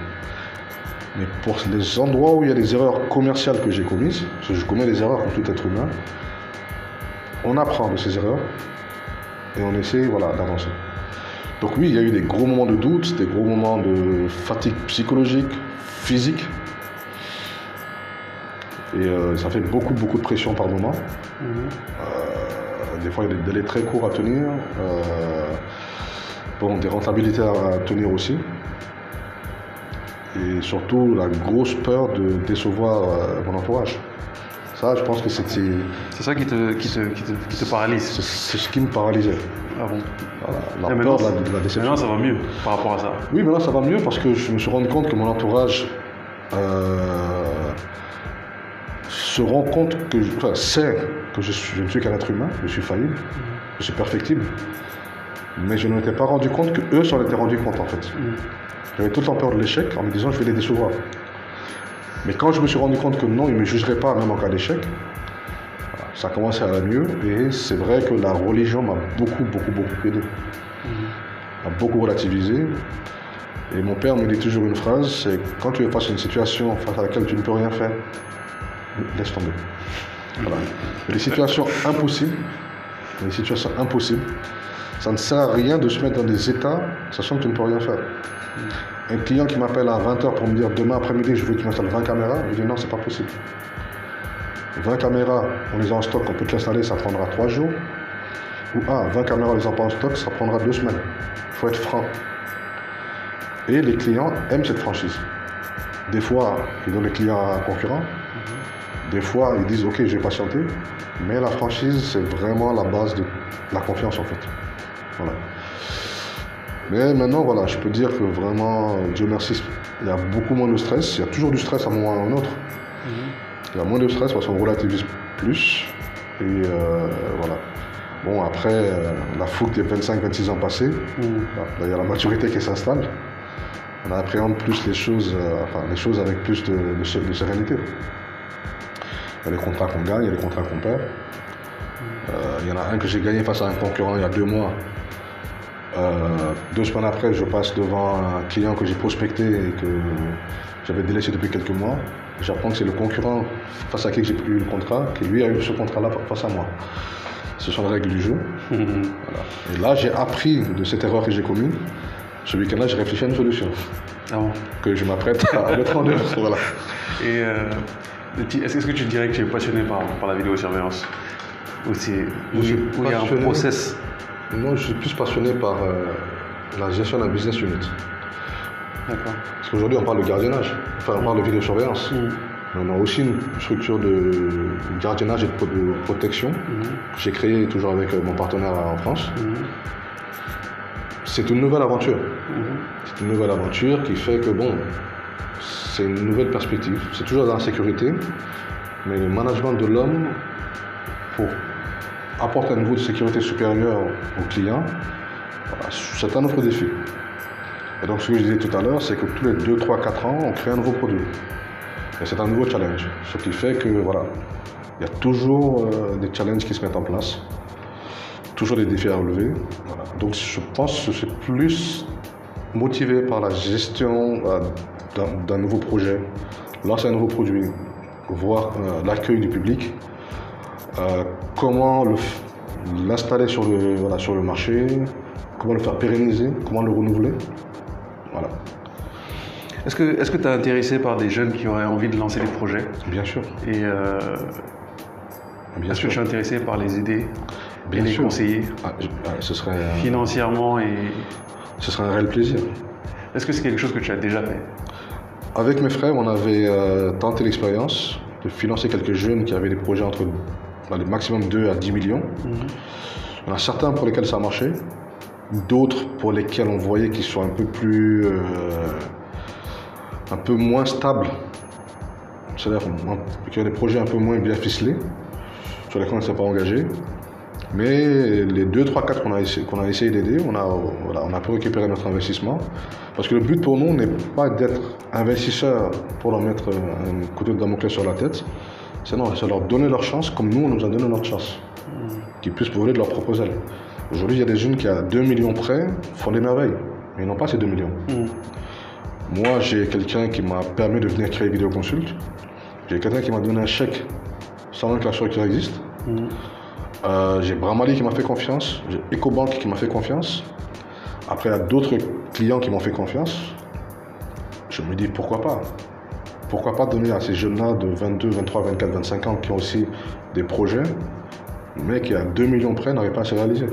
Mais pour les endroits où il y a des erreurs commerciales que j'ai commises, parce que je commets des erreurs comme tout être humain, on apprend de ces erreurs et on essaie voilà, d'avancer. Donc oui, il y a eu des gros moments de doute, des gros moments de fatigue psychologique, physique. Et euh, ça fait beaucoup, beaucoup de pression par moment. Mhm. Euh, des fois, il y a des délais très courts à tenir. Euh, bon, des rentabilités à tenir aussi. Et surtout, la grosse peur de décevoir mon entourage. Ça, je pense que c'était. C'est ça qui te, qui te, paralyse C'est ce qui me paralysait. Ah bon La peur de la, déception. Maintenant, ça va mieux par rapport à ça. Oui, maintenant, ça va mieux parce que je me suis rendu compte que mon entourage euh, se rend compte que. Enfin, sait que je, ne suis qu'un être humain, je suis faillible, mhm. je suis perfectible. Mais je ne m'étais pas rendu compte qu'eux s'en étaient rendus compte, en fait. Mhm. J'avais tout le temps peur de l'échec en me disant je vais les décevoir. Mais quand je me suis rendu compte que non, ils ne me jugeraient pas même en cas d'échec, ça a commencé à aller mieux. Et c'est vrai que la religion m'a beaucoup, beaucoup, beaucoup aidé. M'a beaucoup relativisé. Et mon père me dit toujours une phrase, c'est quand tu es face à une situation face à laquelle tu ne peux rien faire, laisse tomber. Voilà. Les situations impossibles, les situations impossibles, ça ne sert à rien de se mettre dans des états sachant que tu ne peux rien faire. Un client qui m'appelle à 20h pour me dire demain après-midi, je veux que tu m'installes 20 caméras, je dis non, c'est pas possible. 20 caméras, on les a en stock, on peut te l'installer, ça prendra 3 jours. Ou ah, 20 caméras, on les a pas en stock, ça prendra 2 semaines. Il faut être franc. Et les clients aiment cette franchise. Des fois, ils donnent les clients à un concurrent. Des fois, ils disent ok, je vais patienter. Mais la franchise, c'est vraiment la base de la confiance en fait. Voilà. Mais maintenant, voilà, je peux dire que vraiment, Dieu merci, il y a beaucoup moins de stress. Il y a toujours du stress à un moment ou à un autre. Mhm. Il y a moins de stress parce qu'on relativise plus. Et euh, voilà. Bon, après, euh, la fougue des 25-26 ans passés, mhm. il y a la maturité qui s'installe. On appréhende plus les choses, euh, enfin, les choses avec plus de, de, sérénité. Il y a les contrats qu'on gagne, il y a les contrats qu'on perd. Mhm. il y en a un que j'ai gagné face à un concurrent il y a deux mois. Euh, deux semaines après, je passe devant un client que j'ai prospecté et que j'avais délaissé depuis quelques mois. J'apprends que c'est le concurrent face à qui j'ai eu le contrat, qui lui a eu ce contrat-là face à moi. Ce sont les règles du jeu. Et là, j'ai appris de cette erreur que j'ai commise. Ce week-end-là, j'ai réfléchi à une solution. Ah que je m'apprête à mettre en œuvre. Voilà. Et euh, est-ce que tu dirais que tu es passionné par, par la vidéosurveillance? Ou il y a un process? Moi, je suis plus passionné par euh, la gestion d'un business unit. D'accord. Parce qu'aujourd'hui, on parle de gardiennage, enfin, on parle de vidéosurveillance. Mm. On a aussi une structure de gardiennage et de, protection mm. que j'ai créée toujours avec euh, mon partenaire en France. Mm. C'est une nouvelle aventure. C'est une nouvelle aventure qui fait que, bon, c'est une nouvelle perspective. C'est toujours dans la sécurité, mais le management de l'homme, pour apporte un niveau de sécurité supérieur au client, c'est un autre défi. Et donc ce que je disais tout à l'heure, c'est que tous les 2, 3, 4 ans, on crée un nouveau produit. Et c'est un nouveau challenge. Ce qui fait que voilà, il y a toujours euh, des challenges qui se mettent en place, toujours des défis à relever. Donc je pense que c'est plus motivé par la gestion d'un- nouveau projet, lancer un nouveau produit, voir euh, l'accueil du public, euh, comment l'installer sur le, voilà, sur le marché, comment le faire pérenniser, comment le renouveler. Voilà, Est-ce que tu es intéressé par des jeunes qui auraient envie de lancer des projets? Bien sûr. Et euh, est-ce que tu es intéressé par les aider Bien et les sûr. conseiller? Ah, je- ah, ce, serait, euh, financièrement et ce serait un réel plaisir. est-ce que c'est quelque chose que tu as déjà fait? Avec mes frères, on avait euh, tenté l'expérience de financer quelques jeunes qui avaient des projets entre bah, le maximum 2 à 10 millions. Il y en a certains pour lesquels ça a marché, d'autres pour lesquels on voyait qu'ils sont un peu plus. euh, un peu moins stables. C'est-à-dire qu'il y a des projets un peu moins bien ficelés, sur lesquels on ne s'est pas engagé. Mais les 2, 3, 4 qu'on a, essayé- essayé d'aider, on a, voilà, on a pu récupérer notre investissement. Parce que le but pour nous n'est pas d'être investisseur pour leur mettre un couteau de Damoclès sur la tête, c'est non, c'est leur donner leur chance comme nous on nous a donné notre chance. Qu'ils puissent voler de leurs propres ailes. Aujourd'hui, il y a des jeunes qui, à 2 millions près, font des merveilles. Mais ils n'ont pas ces 2 millions. Moi, j'ai quelqu'un qui m'a permis de venir créer Vidéo Consult. J'ai quelqu'un qui m'a donné un chèque sans même que la structure existe. Euh, j'ai Bramali qui m'a fait confiance. J'ai EcoBank qui m'a fait confiance. Après, il y a d'autres clients qui m'ont fait confiance. Je me dis pourquoi pas? Pourquoi pas donner à ces jeunes-là de 22, 23, 24, 25 ans qui ont aussi des projets, mais qui à 2 millions près n'arrivent pas à se réaliser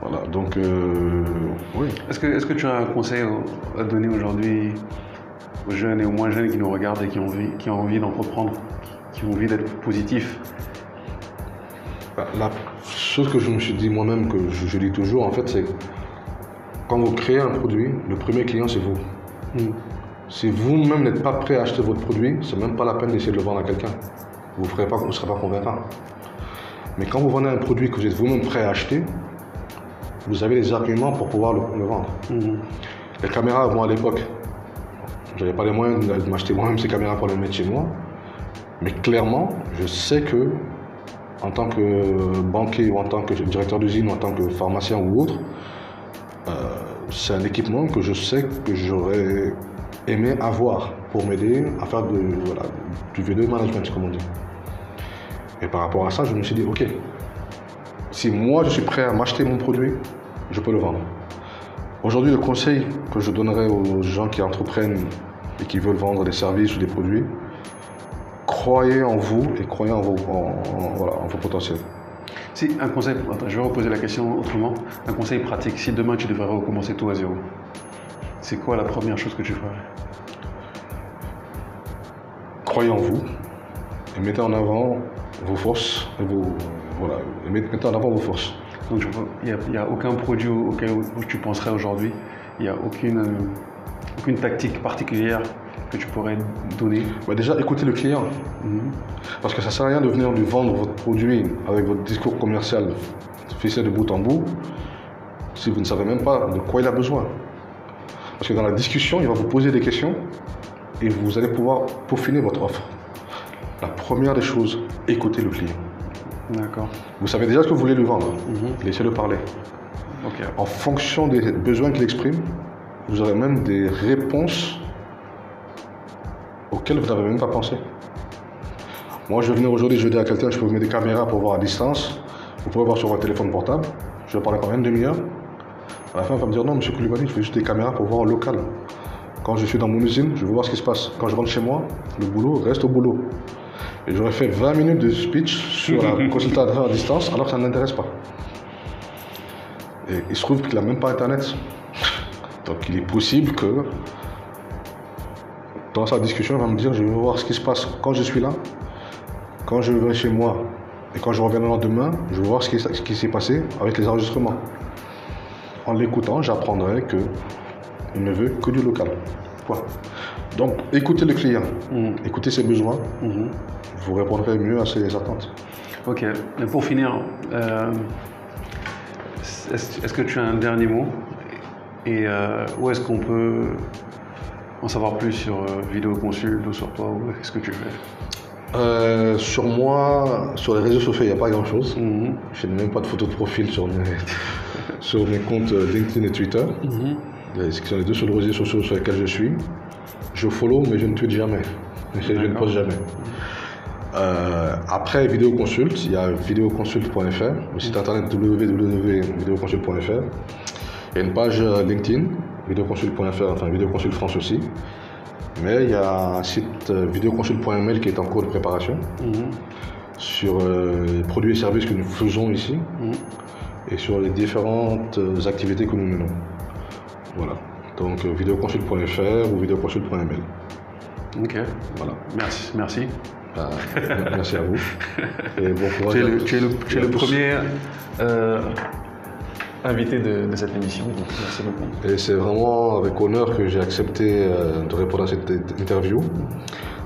Voilà, donc euh, oui. Est-ce que, est-ce que tu as un conseil à donner aujourd'hui aux jeunes et aux moins jeunes qui nous regardent et qui ont envie, qui ont envie d'entreprendre, qui ont envie d'être positifs? Bah, La chose que je me suis dit moi-même, que je, je dis toujours, en fait, c'est quand vous créez un produit, le premier client, c'est vous. Si vous-même n'êtes pas prêt à acheter votre produit, c'est même pas la peine d'essayer de le vendre à quelqu'un. Vous ne pas, vous serez pas convaincant. Mais quand vous vendez un produit que vous êtes vous-même prêt à acheter, vous avez les arguments pour pouvoir le, le vendre. Les caméras, moi à l'époque, j'avais pas les moyens de m'acheter moi-même ces caméras pour les mettre chez moi. Mais clairement, je sais que en tant que banquier ou en tant que directeur d'usine ou en tant que pharmacien ou autre, euh, c'est un équipement que je sais que j'aurais aimé avoir pour m'aider à faire du vidéo management, comme on dit. Et par rapport à ça, je me suis dit, ok, si moi je suis prêt à m'acheter mon produit, je peux le vendre. Aujourd'hui, le conseil que je donnerais aux gens qui entreprennent et qui veulent vendre des services ou des produits, croyez en vous et croyez en vos, en- en- voilà, en vos potentiels. Si, un conseil, attends, je vais reposer la question autrement. Un conseil pratique, si demain tu devrais recommencer tout à zéro, c'est quoi la première chose que tu ferais? Croyez en vous et mettez en avant vos forces et vos, voilà, et mettez en avant vos forces. Donc il n'y a, aucun produit auquel où tu penserais aujourd'hui, il n'y a aucune, aucune tactique particulière que tu pourrais donner. Bah déjà, écoutez le client. Parce que ça ne sert à rien de venir lui vendre votre produit avec votre discours commercial ficelé de bout en bout si vous ne savez même pas de quoi il a besoin. Parce que dans la discussion, il va vous poser des questions et vous allez pouvoir peaufiner votre offre. La première des choses, écoutez le client. D'accord. Vous savez déjà ce que vous voulez lui vendre. Laissez-le parler. En fonction des besoins qu'il exprime, vous aurez même des réponses vous n'avez même pas pensé. Moi, je vais venir aujourd'hui, je vais dire à quelqu'un, je peux vous mettre des caméras pour voir à distance. Vous pouvez voir sur votre téléphone portable. Je vais parler pendant une demi-heure. À la fin, il va me dire non, monsieur Koulibaly, je fais juste des caméras pour voir au local. Quand je suis dans mon usine, je veux voir ce qui se passe. Quand je rentre chez moi, le boulot reste au boulot. Et j'aurais fait 20 minutes de speech sur la consultation à distance alors que ça ne l'intéresse pas. Et il se trouve qu'il n'a même pas Internet. Donc il est possible que dans sa discussion, il va me dire, je veux voir ce qui se passe quand je suis là, quand je vais chez moi et quand je reviens le lendemain, je veux voir ce qui, ce qui s'est passé avec les enregistrements. En l'écoutant, j'apprendrai que il ne veut que du local. Point. Donc écoutez le client, écoutez ses besoins, vous répondrez mieux à ses attentes. Ok. Et pour finir, euh, est-ce est-ce que tu as un dernier mot? Et euh, où est-ce qu'on peut en savoir plus sur euh, Vidéo Consul ou sur toi ou Qu'est-ce que tu fais? Euh, sur moi, sur les réseaux sociaux, il n'y a pas grand-chose. Mhm. Je n'ai même pas de photo de profil sur mes, sur mes comptes euh, LinkedIn et Twitter. Ce sont les deux seuls réseaux sociaux sur lesquels je suis. Je follow, mais je ne tweete jamais. Je ne poste jamais. Euh, après Vidéoconsult, il y a vidéoconsult.fr, le site internet www.vidéoconsult.fr. Il y a une page LinkedIn, vidéoconsult.fr, enfin Vidéoconsult France aussi. Mais il y a un site euh, vidéoconsult.ml qui est en cours de préparation mhm. sur euh, les produits et services que nous faisons ici mhm. et sur les différentes activités que nous menons. Voilà. Donc vidéoconsult.fr ou vidéoconsult.ml. Ok. Voilà. Merci. Merci. Bah, merci à vous. Et bon Tu es le, premier euh, invité de, cette émission. merci beaucoup. Et c'est vraiment avec honneur que j'ai accepté euh, de répondre à cette interview,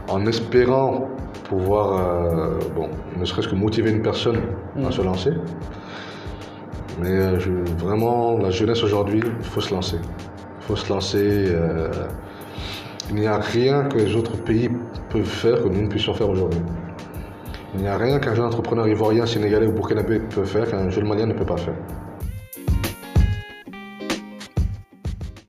en espérant pouvoir, euh, bon, ne serait-ce que motiver une personne à mm. se lancer. Mais vraiment, la jeunesse aujourd'hui, il faut se lancer. Il faut se lancer. Il n'y a rien que les autres pays peuvent faire que nous ne puissions faire aujourd'hui. Il n'y a rien qu'un jeune entrepreneur ivoirien, sénégalais ou burkinabé peut faire qu'un jeune malien ne peut pas faire.